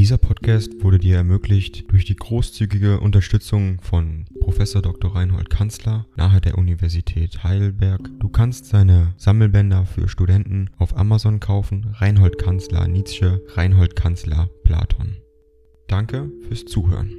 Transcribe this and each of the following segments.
Dieser Podcast wurde dir ermöglicht durch die großzügige Unterstützung von Professor Dr. Reinhold Kanzler nahe der Universität Heidelberg. Du kannst seine Sammelbänder für Studenten auf Amazon kaufen. Reinhold Kanzler Nietzsche, Reinhold Kanzler Platon. Danke fürs Zuhören.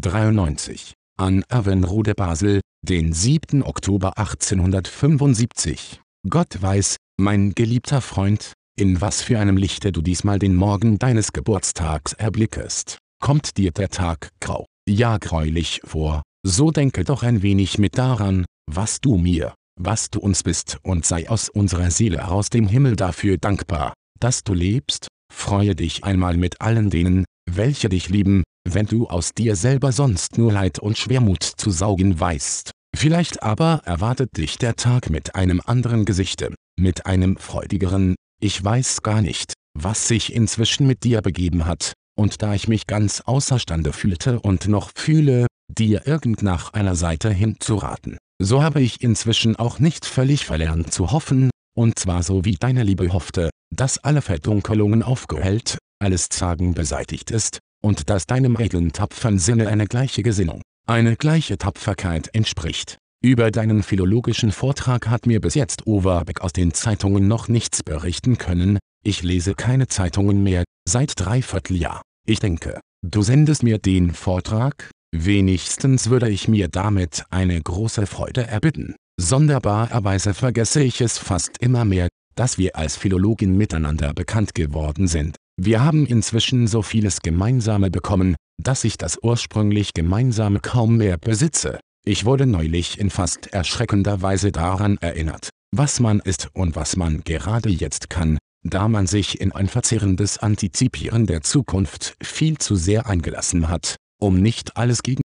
93 an Avenrode Basel, den 7. Oktober 1875. Gott weiß, mein geliebter Freund, in was für einem Lichte du diesmal den Morgen deines Geburtstags erblickest. Kommt dir der Tag grau, ja gräulich vor, so denke doch ein wenig mit daran, was du mir, was du uns bist und sei aus unserer Seele aus dem Himmel dafür dankbar, dass du lebst, freue dich einmal mit allen denen, welche dich lieben, wenn du aus dir selber sonst nur Leid und Schwermut zu saugen weißt. Vielleicht aber erwartet dich der Tag mit einem anderen Gesichte, mit einem freudigeren, ich weiß gar nicht, was sich inzwischen mit dir begeben hat, und da ich mich ganz außerstande fühlte und noch fühle, dir irgend nach einer Seite hinzuraten, so habe ich inzwischen auch nicht völlig verlernt zu hoffen, und zwar so wie deine Liebe hoffte, dass alle Verdunkelungen aufgehellt, alles Zagen beseitigt ist, und dass deinem regeln tapfern Sinne eine gleiche Gesinnung, eine gleiche Tapferkeit entspricht. Über deinen philologischen Vortrag hat mir bis jetzt Overbeck aus den Zeitungen noch nichts berichten können, ich lese keine Zeitungen mehr, seit dreiviertel Jahr. Ich denke, du sendest mir den Vortrag, wenigstens würde ich mir damit eine große Freude erbitten. Sonderbarerweise vergesse ich es fast immer mehr, dass wir als Philologen miteinander bekannt geworden sind. Wir haben inzwischen so vieles Gemeinsame bekommen, dass ich das ursprünglich Gemeinsame kaum mehr besitze. Ich wurde neulich in fast erschreckender Weise daran erinnert, was man ist und was man gerade jetzt kann, da man sich in ein verzehrendes Antizipieren der Zukunft viel zu sehr eingelassen hat, um nicht alles gegen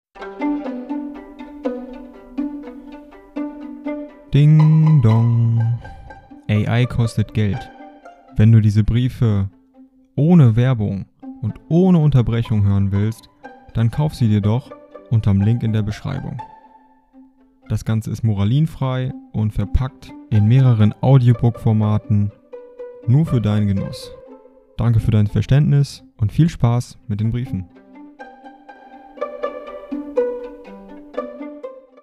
Ding dong. AI kostet Geld. Wenn du diese Briefe ohne Werbung und ohne Unterbrechung hören willst, dann kauf sie dir doch unterm Link in der Beschreibung. Das Ganze ist moralinfrei und verpackt in mehreren Audiobook-Formaten nur für deinen Genuss. Danke für dein Verständnis und viel Spaß mit den Briefen.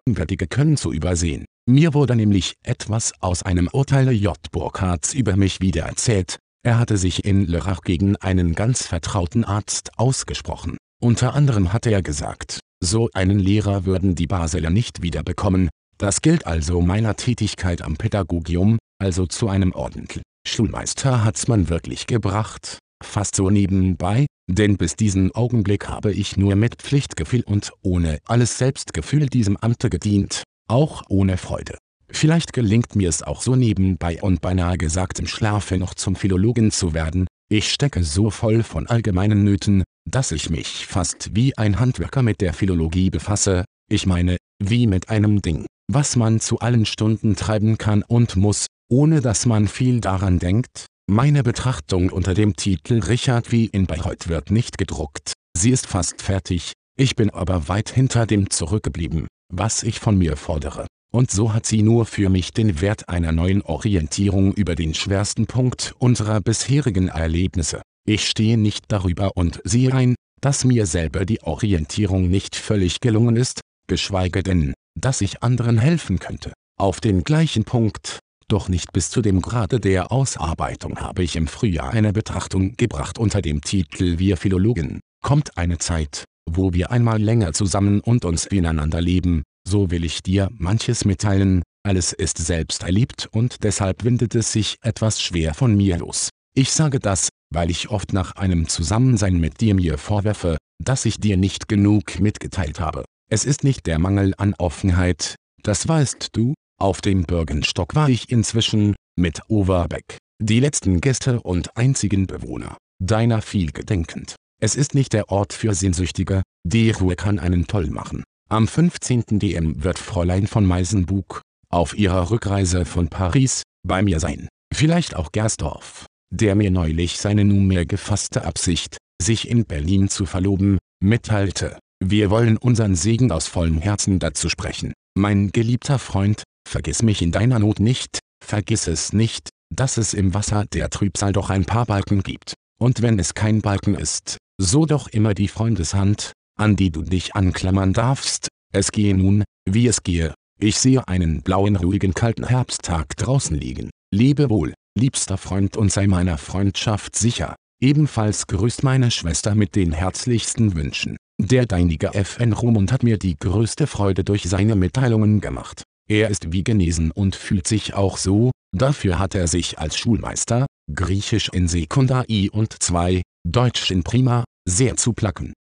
Gegenwärtige können zu übersehen. Mir wurde nämlich etwas aus einem Urteil J. Burkhards über mich wiedererzählt, er hatte sich in Lörrach gegen einen ganz vertrauten Arzt ausgesprochen. Unter anderem hatte er gesagt, so einen Lehrer würden die Basler nicht wiederbekommen, das gilt also meiner Tätigkeit am Pädagogium, also zu einem ordentlichen Schulmeister hat's man wirklich gebracht, fast so nebenbei, denn bis diesen Augenblick habe ich nur mit Pflichtgefühl und ohne alles Selbstgefühl diesem Amte gedient, auch ohne Freude. Vielleicht gelingt mir es auch so nebenbei und beinahe gesagt im Schlafe noch zum Philologen zu werden, ich stecke so voll von allgemeinen Nöten, dass ich mich fast wie ein Handwerker mit der Philologie befasse, ich meine, wie mit einem Ding, was man zu allen Stunden treiben kann und muss, ohne dass man viel daran denkt. Meine Betrachtung unter dem Titel Richard wie in Bayreuth wird nicht gedruckt, sie ist fast fertig, ich bin aber weit hinter dem zurückgeblieben, was ich von mir fordere und so hat sie nur für mich den Wert einer neuen Orientierung über den schwersten Punkt unserer bisherigen Erlebnisse. Ich stehe nicht darüber und sehe ein, dass mir selber die Orientierung nicht völlig gelungen ist, geschweige denn, dass ich anderen helfen könnte. Auf den gleichen Punkt, doch nicht bis zu dem Grade der Ausarbeitung habe ich im Frühjahr eine Betrachtung gebracht unter dem Titel Wir Philologen. Kommt eine Zeit, wo wir einmal länger zusammen und uns ineinander leben, so will ich dir manches mitteilen, alles ist selbst erlebt und deshalb windet es sich etwas schwer von mir los. Ich sage das, weil ich oft nach einem Zusammensein mit dir mir vorwerfe, dass ich dir nicht genug mitgeteilt habe. Es ist nicht der Mangel an Offenheit, das weißt du, auf dem Bürgenstock war ich inzwischen, mit Overbeck, die letzten Gäste und einzigen Bewohner, deiner viel gedenkend. Es ist nicht der Ort für Sehnsüchtige, die Ruhe kann einen toll machen. Am 15. DM wird Fräulein von Meisenbug, auf ihrer Rückreise von Paris, bei mir sein. Vielleicht auch Gersdorf, der mir neulich seine nunmehr gefasste Absicht, sich in Berlin zu verloben, mitteilte. Wir wollen unseren Segen aus vollem Herzen dazu sprechen. Mein geliebter Freund, vergiss mich in deiner Not nicht, vergiss es nicht, dass es im Wasser der Trübsal doch ein paar Balken gibt. Und wenn es kein Balken ist, so doch immer die Freundeshand, an die du dich anklammern darfst. Es gehe nun, wie es gehe. Ich sehe einen blauen ruhigen kalten Herbsttag draußen liegen. Lebe wohl, liebster Freund und sei meiner Freundschaft sicher. Ebenfalls grüßt meine Schwester mit den herzlichsten Wünschen. Der deinige FN Rumund hat mir die größte Freude durch seine Mitteilungen gemacht. Er ist wie genesen und fühlt sich auch so, dafür hat er sich als Schulmeister, Griechisch in Sekundar I und 2, Deutsch in Prima, sehr zu placken.